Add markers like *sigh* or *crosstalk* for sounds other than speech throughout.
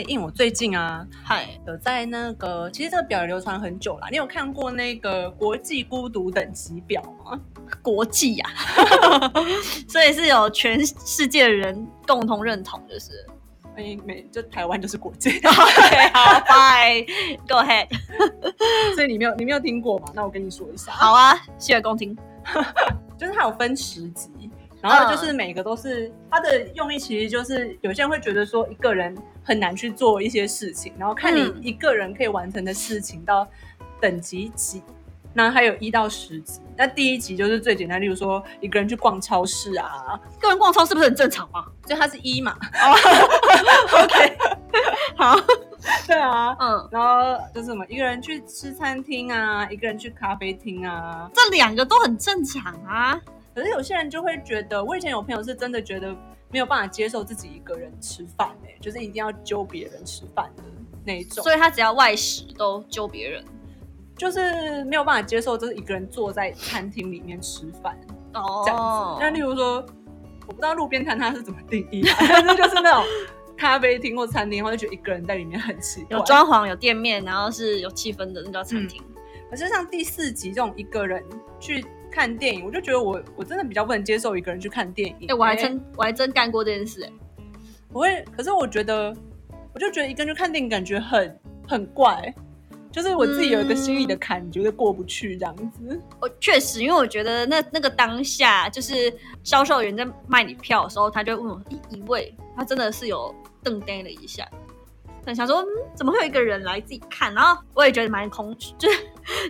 哎、因为我最近啊，嗨，有在那个，其实这个表也流传很久啦。你有看过那个国际孤独等级表吗？*laughs* 国际呀、*laughs* 所以是有全世界的人共同认同，就是。哎、没，就台湾就是国际 *laughs* 好，Bye，Go ahead。所以你没有你没有听过嘛？那我跟你说一下，好啊，洗耳恭听。就是它有分十级，然后就是每个都是它的用意，其实就是有些人会觉得说一个人很难去做一些事情，然后看你嗯一个人可以完成的事情到等级几。那还有一到十级，那第一级就是最简单，例如说一个人去逛超市啊，个人逛超市不是很正常吗？就它是一嘛，OK，*laughs* 好，*laughs* 对啊，嗯，然后就是什么一个人去吃餐厅啊，一个人去咖啡厅啊。这两个都很正常啊。可是有些人就会觉得，我以前有朋友是真的觉得没有办法接受自己一个人吃饭哎、就是一定要揪别人吃饭的那一种，所以他只要外食都揪别人。就是没有办法接受，就是一个人坐在餐厅里面吃饭哦这样子。那例如说，我不知道路边摊他是怎么定义的，*laughs* 但是就是那种咖啡厅或餐厅，我就觉得一个人在里面很奇怪。有装潢、有店面，然后是有气氛的，那叫餐厅。可是像第四集这种一个人去看电影，我就觉得我我真的比较不能接受一个人去看电影。哎、我还欸真我还真干过这件事、哎，我会，可是我觉得，我就觉得一个人去看电影感觉很很怪，就是我自己有一个心里的坎，觉得过不去这样子。我确实，因为我觉得那那个当下，就是销售员在卖你票的时候，他就问我一一位，他真的是有瞪呆了一下，很想说、嗯，怎么会有一个人来自己看？然后我也觉得蛮空虚，就是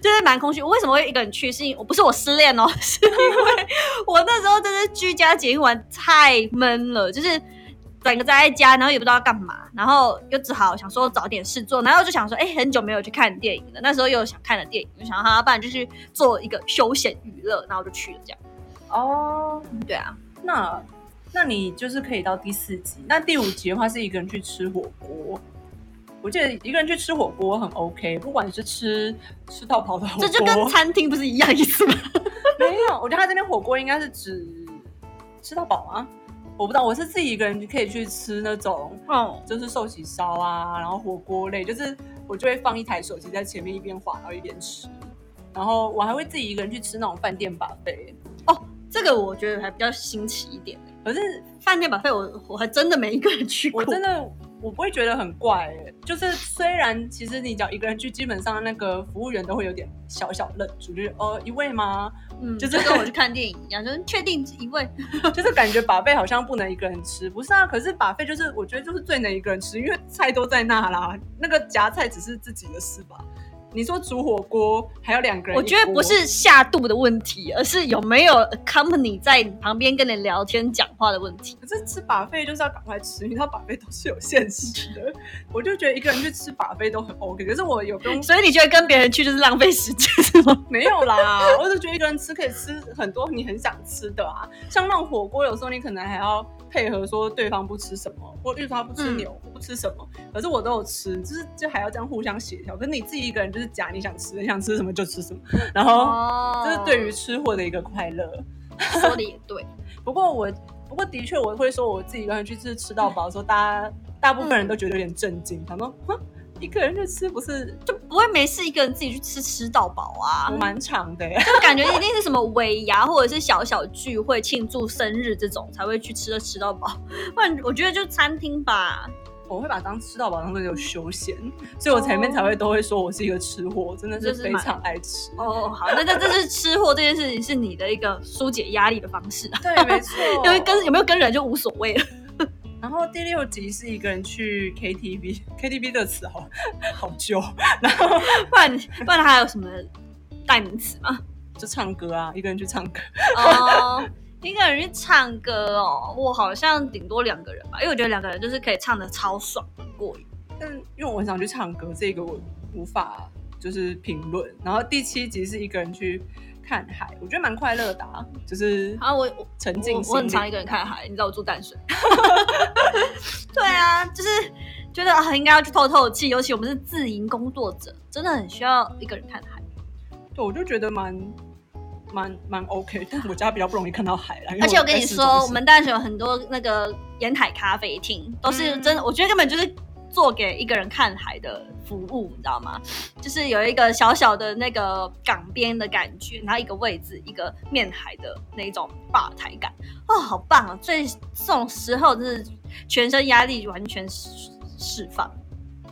就是蛮空虚。我为什么会一个人去？是因为我不是我失恋哦，是因为我那时候真的居家检疫完太闷了，就是。整个宅在家，然后也不知道要干嘛，然后又只好想说找点事做，然后就想说，哎、很久没有去看电影了。那时候又有想看的电影，就想哈，不然就去做一个休闲娱乐，然后就去了。这样，哦，对啊，那那你就是可以到第四集，那第五集的话是一个人去吃火锅。我记得一个人去吃火锅很 OK，不管你是吃吃到跑的火锅，这就跟餐厅不是一样意思吗？*laughs* 没有，我觉得他这边火锅应该是指吃到饱吗？我不知道，我是自己一个人可以去吃那种嗯，就是寿喜烧啊，然后火锅类，就是我就会放一台手机在前面一边滑，然后一边吃。然后我还会自己一个人去吃那种饭店把费，这个我觉得还比较新奇一点。可是饭店把费我我还真的没一个人去过，我真的我不会觉得很怪、欸，就是虽然其实你讲一个人去，基本上那个服务员都会有点小小愣住，就是哦一位吗？嗯，就就是跟我去看电影一样，就是确定一位。*laughs* 就是感觉把费好像不能一个人吃，不是啊？可是把费就是我觉得就是最能一个人吃，因为菜都在那啦，那个夹菜只是自己的事吧。你说煮火锅还有两个人，我觉得不是下肚的问题，而是有没有 company 在你旁边跟你聊天讲话的问题。可是吃把费就是要赶快吃，因为它把费都是有限时的。我就觉得一个人去吃把费都很 OK，可是我有不用所以你觉得跟别人去就是浪费时间是吗？没有啦，我就觉得一个人吃可以吃很多你很想吃的啊，像那种火锅，有时候你可能还要配合说对方不吃什么，或例如他不吃牛，我不吃什么，可是我都有吃，就是就还要这样互相协调。可是你自己一个人就是夹你想吃，你想吃什么就吃什么，然后哦这是对于吃货的一个快乐。说的也对，*laughs* 不过我不过的确我会说我自己一个人去吃吃到饱的时候，大家大部分人都觉得有点震惊，想说哼一个人去吃不是就不会没事一个人自己去吃吃到饱啊我。蛮长的耶。就感觉一定是什么尾牙或者是小小聚会庆祝生日这种才会去吃的吃到饱，*laughs* 不然我觉得就餐厅吧。我会把它当吃到饱当做有休闲，所以我前面才会都会说我是一个吃货，真的是非常爱吃。哦，好，那这这是吃货这件事情是你的一个疏解压力的方式啊，对，没错。因为跟有没有跟人就无所谓了。然后第六集是一个人去 KTV，KTV 这个词好好旧，然后不然不然还有什么代名词吗？就唱歌啊，一个人去唱歌。哦，一个人去唱歌哦，我好像顶多两个人吧，因为我觉得两个人就是可以唱的超爽很过瘾。但因为我很想去唱歌，这个我无法就是评论。然后第七集是一个人去看海，我觉得蛮快乐的、啊，就是然后我我沉浸我我很常一个人看海，你知道我住淡水。*laughs* 对啊，就是觉得很应该要去透透气，尤其我们是自营工作者，真的很需要一个人看海。对，我就觉得蛮蛮蛮 OK，但我家比较不容易看到海啦。而且我跟你说，我们淡水有很多那个沿海咖啡厅，都是嗯真的，我觉得根本就是做给一个人看海的服务，你知道吗？就是有一个小小的那个港边的感觉，然后一个位置，一个面海的那种吧台感，哦，好棒啊！所以这种时候就是全身压力完全释释放。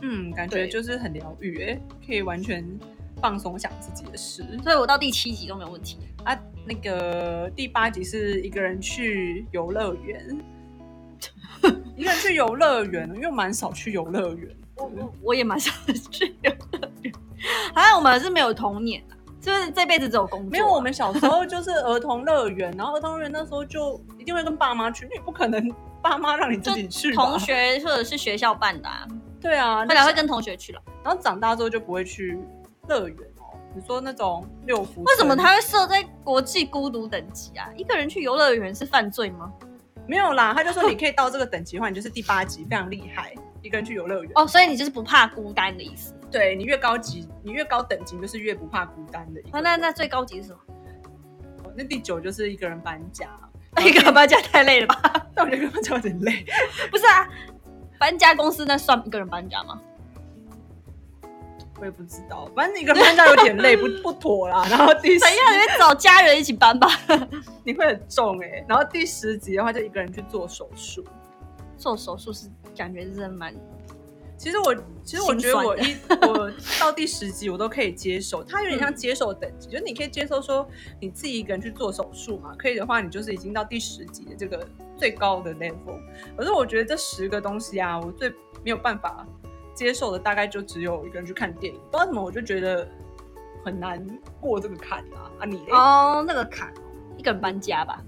嗯，感觉就是很疗愈，哎，可以完全放松想自己的事所以我到第七集都没有问题。啊。那个第八集是一个人去游乐园，一个人去游乐园，因为我蛮少去游乐园。我我我也蛮少去游乐园，好像我们是没有童年啊，就是这辈子只有工作啊。没有，我们小时候就是儿童乐园，然后儿童乐园那时候就一定会跟爸妈去，你不可能爸妈让你自己去同学或者是学校办的啊，对啊，后来会跟同学去了。然后长大之后就不会去乐园哦。你说那种六福村，为什么他会设在国际孤独等级啊？一个人去游乐园是犯罪吗？没有啦？他就说你可以到这个等级的话，你就是第八级，非常厉害，一个人去游乐园。哦，所以你就是不怕孤单的意思。对你越高级，你越高等级，就是越不怕孤单的一个啊，那那最高级是什么？那第九就是一个人搬家，那 *laughs* 一个人搬家太累了吧？但 *laughs* 我觉得一个人搬家有点累。*laughs* 不是啊，搬家公司那算一个人搬家吗？我也不知道，反正一个人搬家有点累，不 *laughs* 不妥啦。然后第十怎样？你会找家人一起搬吧？*laughs* 你会很重哎、然后第十集的话，就一个人去做手术。做手术是感觉真的蛮……其实我其实我觉得我一 *laughs* 我到第十集我都可以接受，它有点像接受等级，就是你可以接受说你自己一个人去做手术嘛，可以的话你就是已经到第十集的这个最高的 level。可是我觉得这十个东西啊，我最没有办法接受的大概就只有一个人去看电影，不知道为什么我就觉得很难过这个坎啊啊你嘞？哦，那个坎，一个人搬家吧，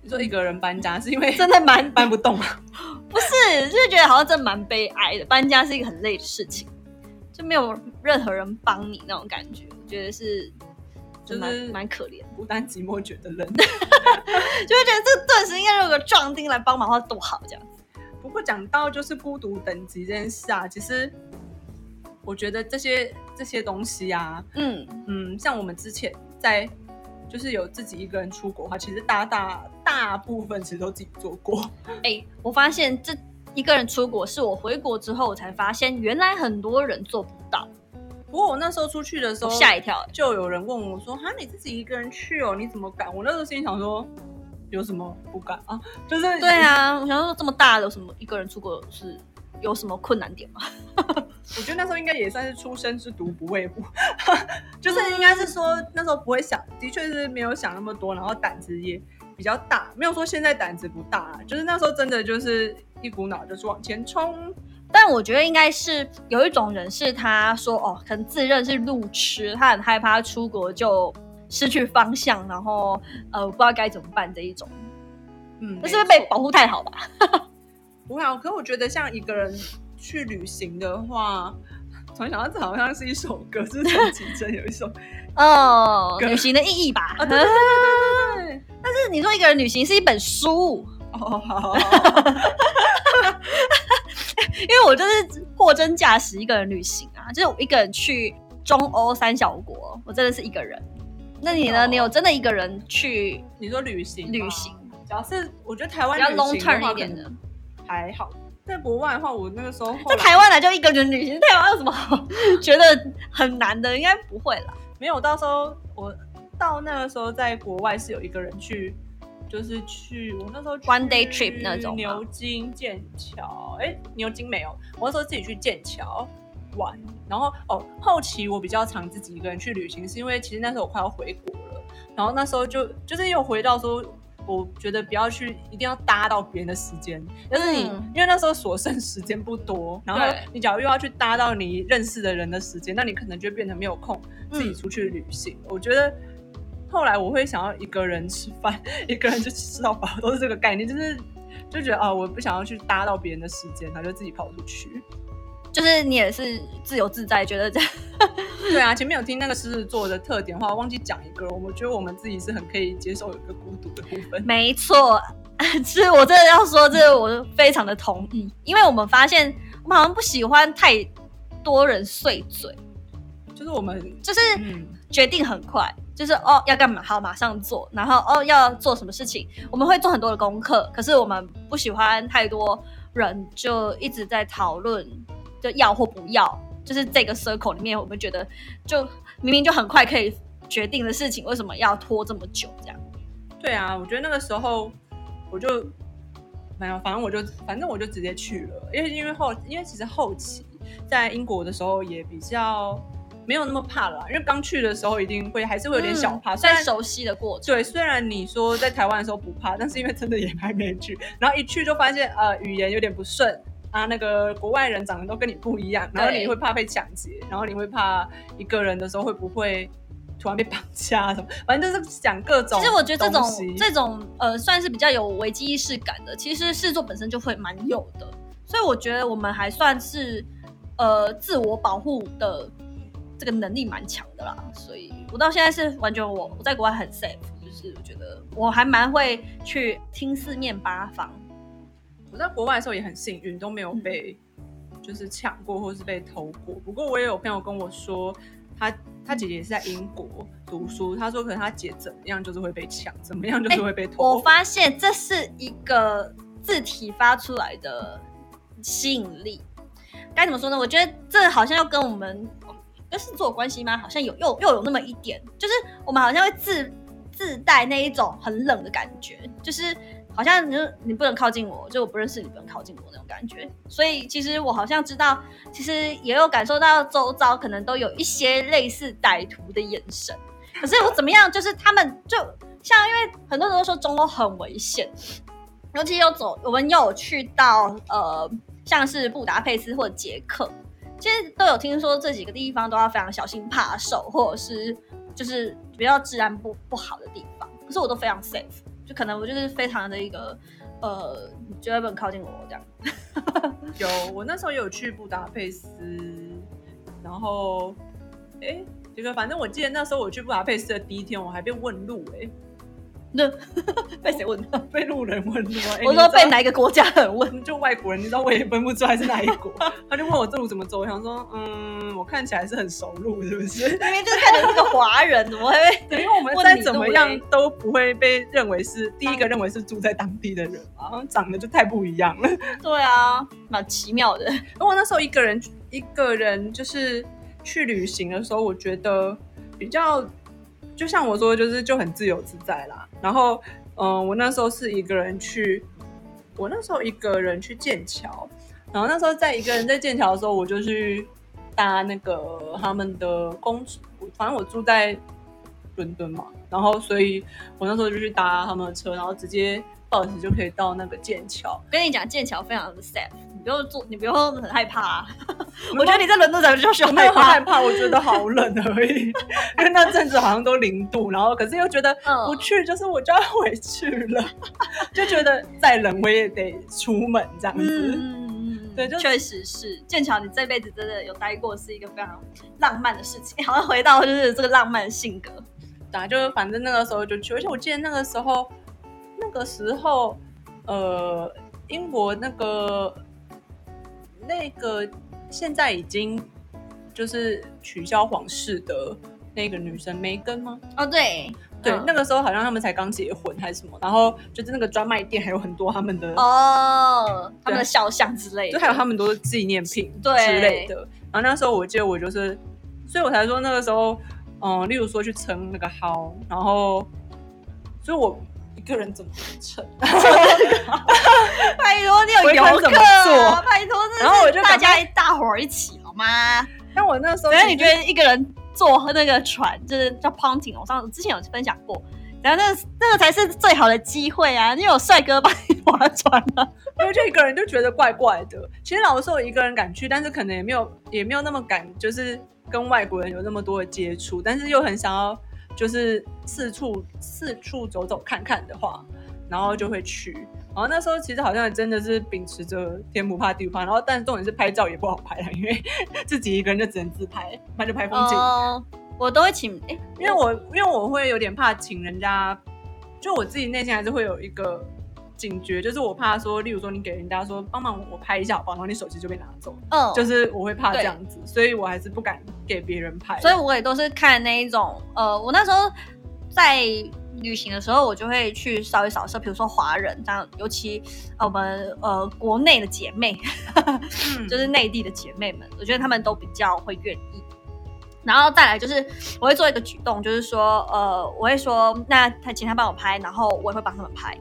你说一个人搬家 *laughs* 是因为真的蛮搬不动啊？*laughs* 不是，就是觉得好像真的蛮悲哀的。搬家是一个很累的事情，就没有任何人帮你那种感觉，我觉得是就是蛮蛮可怜，孤单寂寞觉得冷。*laughs* 就会觉得这顿时应该有个壮丁来帮忙的话多好，这样。不过讲到就是孤独等级这件事啊，其实我觉得这些这些东西啊，嗯，嗯，像我们之前在就是有自己一个人出国的话，其实大大大部分其实都自己做过。哎、我发现这一个人出国是我回国之后我才发现，原来很多人做不到，不过我那时候出去的时候，吓一跳、就有人问我说：“哈，你自己一个人去哦，你怎么敢？”我那时候心里想说，有什么不敢啊？就是对，啊，我想说这么大的有什么一个人出国是有什么困难点吗？*laughs* 我觉得那时候应该也算是出生之犊不畏虎，就是应该是说那时候不会想，的确是没有想那么多，然后胆子也比较大，没有说现在胆子不大啊，就是那时候真的就是一股脑就是往前冲。但我觉得应该是有一种人是他说哦，可能自认是路痴，他很害怕出国就失去方向，然后呃不知道该怎么办这一种，嗯，那是不是被保护太好吧？*laughs* 不会啊，可我觉得像一个人去旅行的话，突然想到这好像是一首歌，是陈绮贞 *laughs* 有一首哦，旅行的意义吧。*laughs* 啊，对对对对对对，但是你说一个人旅行是一本书，哦，好，因为我就是货真价实一个人旅行啊，就是我一个人去中欧三小国，我真的是一个人。那你呢？哦你有真的一个人去你说旅行吗旅行，主要是我觉得台湾比较旅 long term 一点的？还好，在国外的话，我那个时候在台湾来就一个人旅行，台湾有什么好觉得很难的？应该不会啦。没有，到时候我到那个时候在国外是有一个人去，就是去我那时候 One day trip 那种牛津、剑桥，哎，牛津没有，我那时候自己去剑桥玩，然后哦，后期我比较常自己一个人去旅行，是因为其实那时候我快要回国了，然后那时候就就是又回到说。我觉得不要去，一定要搭到别人的时间。但是你、嗯因为那时候所剩时间不多，然后你假如又要去搭到你认识的人的时间，那你可能就变成没有空自己出去旅行。我觉得后来我会想要一个人吃饭，*laughs* 一个人就吃到饱，都是这个概念，就是就觉得啊，我不想要去搭到别人的时间，然后就自己跑出去。就是你也是自由自在，觉得这样。*laughs* 对啊，前面有听那个狮子座的特点的话，忘记讲一个，我们觉得我们自己是很可以接受有一个孤独的部分。没错，*laughs* 是我真的要说，这个我非常的同意，因为我们发现我们好像不喜欢太多人碎嘴，就是我们，就是嗯，决定很快，就是哦要干嘛好马上做，然后哦要做什么事情，我们会做很多的功课，可是我们不喜欢太多人就一直在讨论就要或不要，就是这个 circle 里面，我们觉得就明明就很快可以决定的事情，为什么要拖这么久？这样对啊，我觉得那个时候我就没有，反正我就反正我就直接去了，因为因为后因为其实后期在英国的时候也比较没有那么怕了啦，因为刚去的时候一定会还是会有点小怕，虽然在熟悉的过程。对，虽然你说在台湾的时候不怕，但是因为真的也还没去，然后一去就发现呃语言有点不顺啊，那个国外人长得都跟你不一样，然后你会怕被抢劫，然后你会怕一个人的时候会不会突然被绑架啊什么，反正就是讲各种。其实我觉得这种这种呃，算是比较有危机意识感的，其实狮子座本身就会蛮有的，所以我觉得我们还算是呃自我保护的这个能力蛮强的啦。所以我到现在是完全我我在国外很 safe，就是我觉得我还蛮会去听四面八方。我在国外的时候也很幸运，都没有嗯被就是抢过或是被偷过。不过我也有朋友跟我说，他他姐姐也是在英国读书，他说可能他姐怎么样就是会被抢，怎么样就是会被偷。我发现这是一个字体发出来的吸引力。该怎么说呢？我觉得这好像要跟我们跟狮子座有关系吗？好像有又又有那么一点，就是我们好像会自自带那一种很冷的感觉，就是好像你就你不能靠近我，就我不认识你不能靠近我那种感觉。所以其实我好像知道，其实也有感受到周遭可能都有一些类似歹徒的眼神。可是我怎么样，就是他们就像因为很多人都说中欧很危险，尤其又走我们有去到呃像是布达佩斯或者捷克，其实都有听说这几个地方都要非常小心怕手，或者是就是比较治安不不好的地方。可是我都非常 safe，可能我就是非常的一个呃，绝对不能靠近我这样。*laughs* 有，我那时候有去布达佩斯，然后哎，这个反正我记得那时候我去布达佩斯的第一天，我还被问路哎、那 *laughs* 被谁问？被路人问我说被哪一个国家的人问？就外国人，你知道我也分不出来是哪一国，*laughs* 他就问我这路怎么走，我想说，嗯，我看起来是很熟路，是不是？*laughs* 明明就是看起来是个华人，怎么会被？对，因为我们再问你路怎么样都不会被认为是第一个认为是住在当地的人嘛，长得就太不一样了。对啊，蛮奇妙的。因为我那时候一个人一个人就是去旅行的时候，我觉得比较就像我说，就是就很自由自在啦。然后，嗯、我那时候是一个人去，我那时候一个人去剑桥，然后那时候在一个人在剑桥的时候，我就去搭那个他们的公，反正我住在伦敦嘛，然后所以我那时候就去搭他们的车，然后直接 bus 就可以到那个剑桥。跟你讲，剑桥非常的 safe，不用做，你不用很害怕、啊。我觉得你在伦敦才就需要我没有害怕。怕，我觉得好冷而已，*laughs* 因为那阵子好像都零度，然后可是又觉得嗯不去就是我就要回去了，*laughs* 就觉得再冷我也得出门这样子。嗯，对就确实是剑桥，你这辈子真的有待过，是一个非常浪漫的事情。好像回到就是这个浪漫的性格。对啊，就是反正那个时候就去，而且我记得那个时候，那个时候，呃，英国那个那个现在已经就是取消皇室的那个女生梅根吗？哦，对对，嗯那个时候好像他们才刚结婚还是什么，然后就是那个专卖店还有很多他们的，哦，他们的肖像之类的，就还有他们都是纪念品对之类的。然后那时候我记得我就是，所以我才说那个时候，嗯，例如说去称那个号，然后，所以我一个人怎么撑？*laughs* 拜托你有一游客看怎么啊，做拜托，这然后我就大家大伙儿一起好吗？但我那时候等下你觉得一个人坐那个船，就是叫 ponting，我上之前有分享过。然后那个那个才是最好的机会啊！你有帅哥帮你划船啊，因为就一个人就觉得怪怪的。其实老实说，我一个人敢去，但是可能也没有也没有那么敢，就是跟外国人有那么多的接触，但是又很想要就是四处四处走走看看的话，然后就会去。然后那时候其实好像真的是秉持着天不怕地不怕，然后但是重点是拍照也不好拍了，因为 *laughs* 自己一个人就只能自拍，那就拍风景。哦，我都会请，哎、因为我因为我会有点怕请人家，就我自己内心还是会有一个警觉，就是我怕说，例如说你给人家说帮忙我拍一下好不好，然后你手机就被拿走，嗯，就是我会怕这样子，所以我还是不敢给别人拍。所以我也都是看那一种，呃，我那时候在旅行的时候，我就会去稍微扫射，比如说华人这样，尤其呃我们呃国内的姐妹，嗯 *laughs* 就是内地的姐妹们，我觉得她们都比较会愿意。然后再来就是我会做一个举动，就是说，呃，我会说，那他请他帮我拍，然后我也会帮他们拍。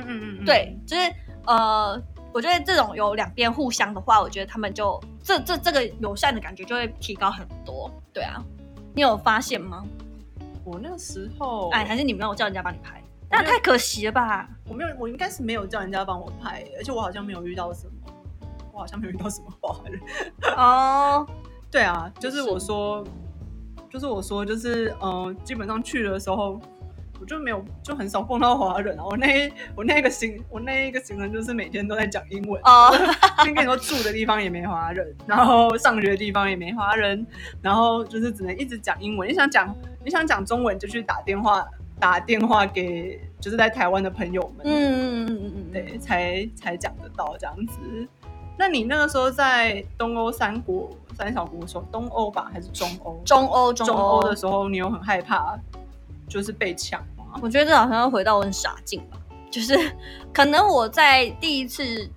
嗯嗯嗯嗯，对，就是呃，我觉得这种有两边互相的话，我觉得他们就这这这个友善的感觉就会提高很多。对啊，你有发现吗？我那个时候，哎，还是你没有叫人家帮你拍？那太可惜了吧？我没有，我应该是没有叫人家帮我拍，而且我好像没有遇到什么，我好像没有遇到什么华人。哦，*laughs* 对啊，就是我说，就是我说，就是嗯、呃基本上去的时候，我就没有，就很少碰到华人啊。我那我那个行，我那一个行程就是每天都在讲英文。哦，先跟你说，住的地方也没华人，然后上学的地方也没华人，然后就是只能一直讲英文。你想讲你想讲中文，就去打电话打电话给就是在台湾的朋友们。嗯嗯嗯嗯嗯，对，才才讲得到这样子。那你那个时候在东欧三国三小国的时候，东欧吧还是中欧？中欧中欧的时候，你有很害怕就是被抢吗？我觉得这好像要回到我很傻劲吧，就是 *laughs* 可能我在第一次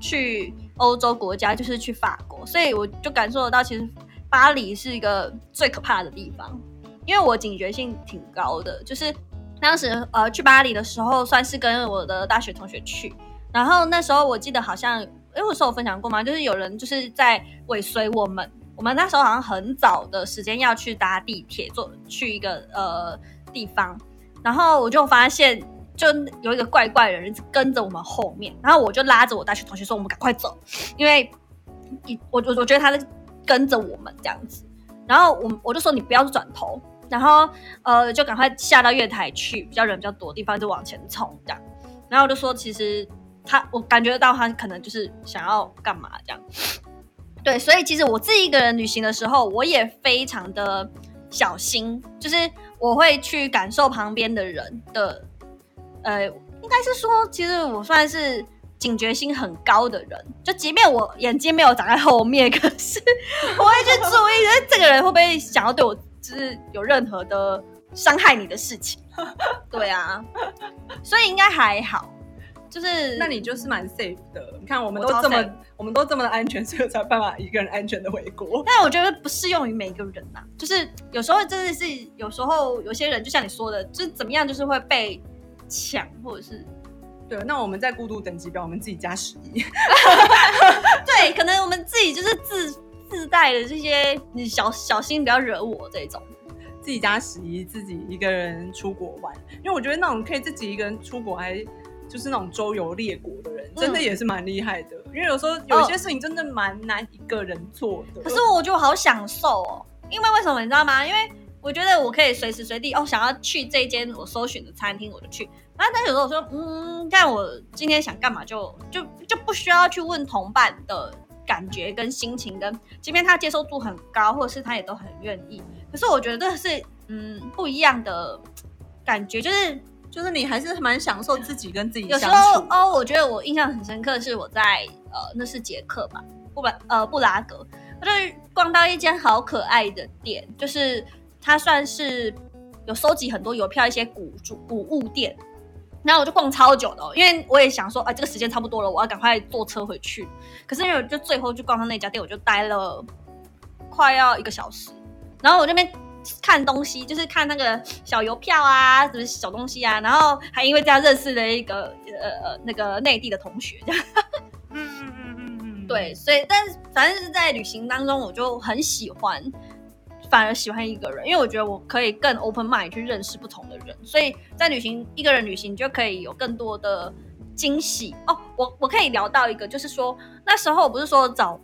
去欧洲国家，就是去法国，所以我就感受得到，其实巴黎是一个最可怕的地方，因为我警觉性挺高的，就是当时呃去巴黎的时候，算是跟我的大学同学去，然后那时候我记得好像，因为我是有分享过吗？就是有人就是在尾随我们。我们那时候好像很早的时间要去搭地铁，坐去一个呃地方，然后我就发现，就有一个怪怪的人跟着我们后面，然后我就拉着我大学同学说：“我们赶快走，因为一我我我觉得他在跟着我们这样子。”然后我我就说：“你不要转头。”然后呃就赶快下到月台去，比较人比较多的地方就往前冲这样。然后我就说：“其实他我感觉得到他可能就是想要干嘛这样。”对，所以其实我自己一个人旅行的时候，我也非常的小心，就是我会去感受旁边的人的，呃，应该是说，其实我算是警觉心很高的人，就即便我眼睛没有长在后面，可是我会去注意，哎，这个人会不会想要对我，就是有任何的伤害你的事情？对啊，所以应该还好。就是那你就是蛮 safe 的。你看，我们都这么我们都这么的安全，所以才有办法一个人安全的回国。但我觉得不适用于每个人呐、就是有时候真的是，有时候有些人就像你说的，就是怎么样，就是会被抢，或者是对，那我们在孤独等级表，我们自己加十一。*laughs* 对，可能我们自己就是自自带的这些，你小小心不要惹我这种。自己加十一，自己一个人出国玩，因为我觉得那种可以自己一个人出国，还就是那种周游列国的人，真的嗯也是蛮厉害的。因为有时候有一些事情真的蛮难一个人做的。可是我觉得我好享受哦，因为为什么你知道吗？因为我觉得我可以随时随地哦，想要去这间我搜寻的餐厅我就去。然后但有时候我说，嗯，但我今天想干嘛就就就不需要去问同伴的感觉跟心情，跟即便他接受度很高，或者是他也都很愿意。可是我觉得这是嗯不一样的感觉，就是就是你还是蛮享受自己跟自己有时。候哦，我觉得我印象很深刻，是我在呃那是捷克吧，布拉呃布拉格，我就逛到一间好可爱的店，就是它算是有收集很多邮票一些古著古物店。然后我就逛超久的、哦，因为我也想说，啊，这个时间差不多了，我要赶快坐车回去。可是因为我就最后就逛到那家店，我就待了快要一个小时。然后我这边看东西，就是看那个小邮票啊，什么小东西啊，然后还因为这样认识了一个呃呃那个内地的同学，这样嗯嗯嗯嗯嗯，对，所以但是反正是在旅行当中，我就很喜欢，反而喜欢一个人，因为我觉得我可以更 open mind 去认识不同的人，所以在旅行一个人旅行就可以有更多的惊喜哦。我我可以聊到一个，就是说那时候我不是说找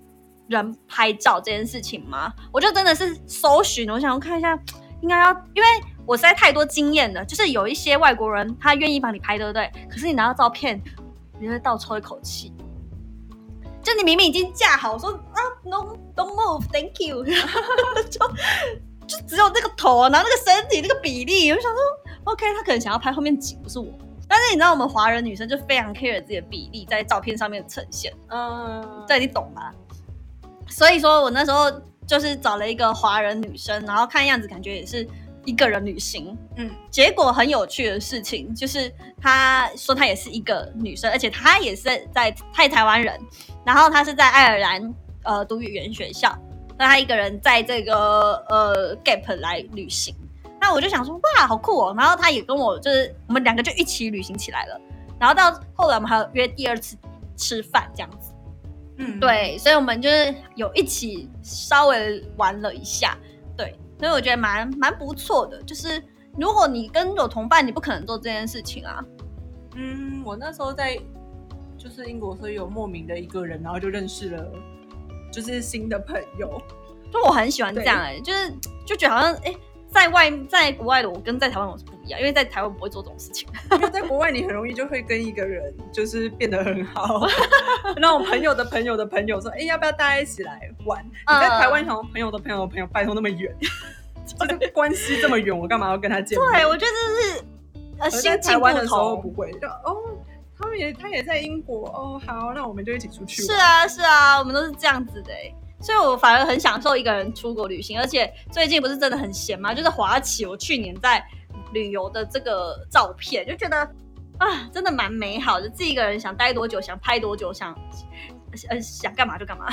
人拍照这件事情吗？我就真的是搜寻，我想要看一下，应该要，因为我实在太多经验了，就是有一些外国人他愿意帮你拍，对不对？可是你拿到照片，你就会倒抽一口气。就你明明已经架好说啊，no don't move，thank you，*laughs* 就就只有那个头，然后那个身体那个比例，我就想说，OK，他可能想要拍后面景，不是我。但是你知道，我们华人女生就非常 care 自己的比例在照片上面呈现，嗯，这你懂吗？所以说我那时候就是找了一个华人女生，然后看样子感觉也是一个人旅行，嗯，结果很有趣的事情就是，她说她也是一个女生，而且她也是在她也台湾人，然后她是在爱尔兰呃读语言学校，那她一个人在这个呃 Gap 来旅行，那我就想说哇好酷哦，然后她也跟我就是我们两个就一起旅行起来了，然后到后来我们还有约第二次吃饭这样子。嗯，对，所以我们就是有一起稍微玩了一下，对，所以我觉得蛮蛮不错的。就是如果你跟有同伴，你不可能做这件事情啊。嗯，我那时候在就是英国，所以有莫名的一个人，然后就认识了就是新的朋友。就我很喜欢这样哎、就是就觉得好像哎、在外在国外的我跟在台湾我是不一样，因为在台湾不会做这种事情。*laughs* 因为在国外，你很容易就会跟一个人就是变得很好，*laughs* 那种朋友的朋友的朋友说，哎、要不要大家一起来玩？你在台湾想朋友的朋友的朋友，拜托那么远，这个关系这么远，我干嘛要跟他见面？对，我觉得这是呃而在心境不台湾的时候不同。会，就哦，他们也他也在英国哦，好，那我们就一起出去。是，啊，是啊，我们都是这样子的哎、所以我反而很享受一个人出国旅行，而且最近不是真的很闲吗？就是滑起我去年在旅游的这个照片，就觉得啊，真的蛮美好的。自己一个人想待多久，想拍多久，想呃想干嘛就干嘛，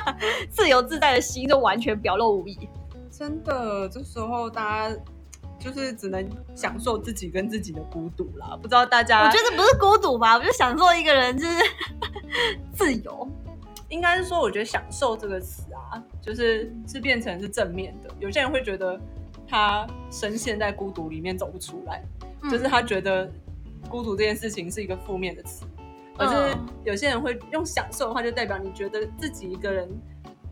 *laughs* 自由自在的心就完全表露无遗。真的，这时候大家就是只能享受自己跟自己的孤独啦。不知道大家，我觉得不是孤独吧，我就享受一个人就是 *laughs* 自由。应该是说，我觉得“享受”这个词啊，就是是变成是正面的。有些人会觉得他深陷在孤独里面走不出来，嗯就是他觉得孤独这件事情是一个负面的词。可是嗯有些人会用享受的话，就代表你觉得自己一个人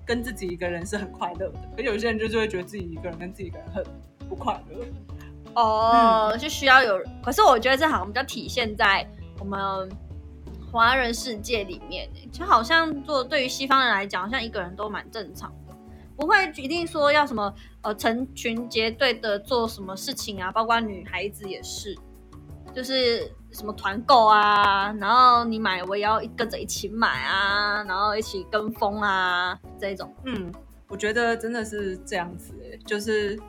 跟自己一个人是很快乐的。可有些人就是会觉得自己一个人跟自己一个人很不快乐。哦，就需要有。可是我觉得这好像比较体现在我们华人世界里面，就好像做对于西方人来讲，好像一个人都蛮正常的，不会一定说要什么呃成群结队的做什么事情啊，包括女孩子也是，就是什么团购啊，然后你买我也要跟着一起买啊，然后一起跟风啊这种。嗯，我觉得真的是这样子、欸，就是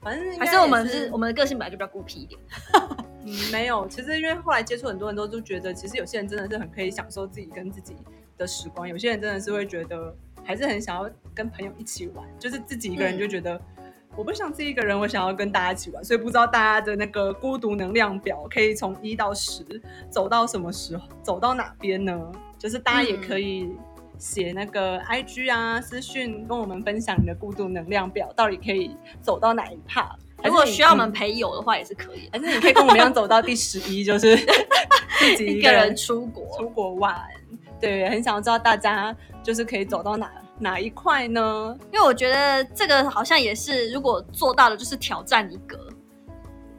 反正还是我们是我们的个性本来就比较孤僻一点。*laughs* 嗯没有，其实因为后来接触很多人都就觉得，其实有些人真的是很可以享受自己跟自己的时光，有些人真的是会觉得还是很想要跟朋友一起玩，就是自己一个人就觉得。我不想自己一个人，我想要跟大家一起玩，所以不知道大家的那个孤独能量表可以从一到十走到什么时候，走到哪边呢？就是大家也可以写那个 IG 啊私讯跟我们分享你的孤独能量表到底可以走到哪一趴。如果需要我们嗯陪友的话，也是可以的。还是你可以跟我们一样走到第十一，就是 *laughs* 自己一个人出国，出国玩。对，很想知道大家就是可以走到哪哪一块呢？因为我觉得这个好像也是，如果做到了，就是挑战一个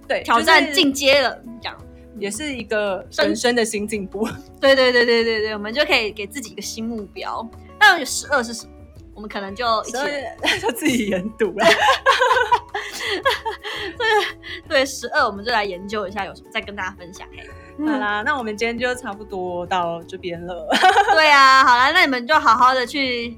对，挑战进阶了，这样。也是一个人生的新进步。*laughs* 对对对对对对，我们就可以给自己一个新目标。那有十二是什么？我们可能就一起 *laughs* 就自己研读了。*laughs* 对十二，我们就来研究一下有什么，再跟大家分享。嘿，好啦，那我们今天就差不多到这边了。*laughs* 对啊，好啦，那你们就好好的去，以。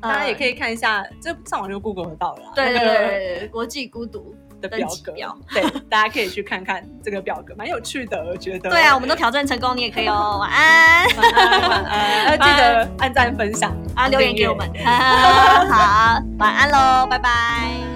大家也可以看一下，这上网就 Google 得到了对对对，国际孤独的表格表，对，大家可以去看看这个表格，蛮有趣的，我觉得。对啊，我们都挑战成功，你也可以哦。晚安。晚安，晚安，要记得按赞、分享啊，留言给我们。*laughs* 好，晚安喽，拜拜。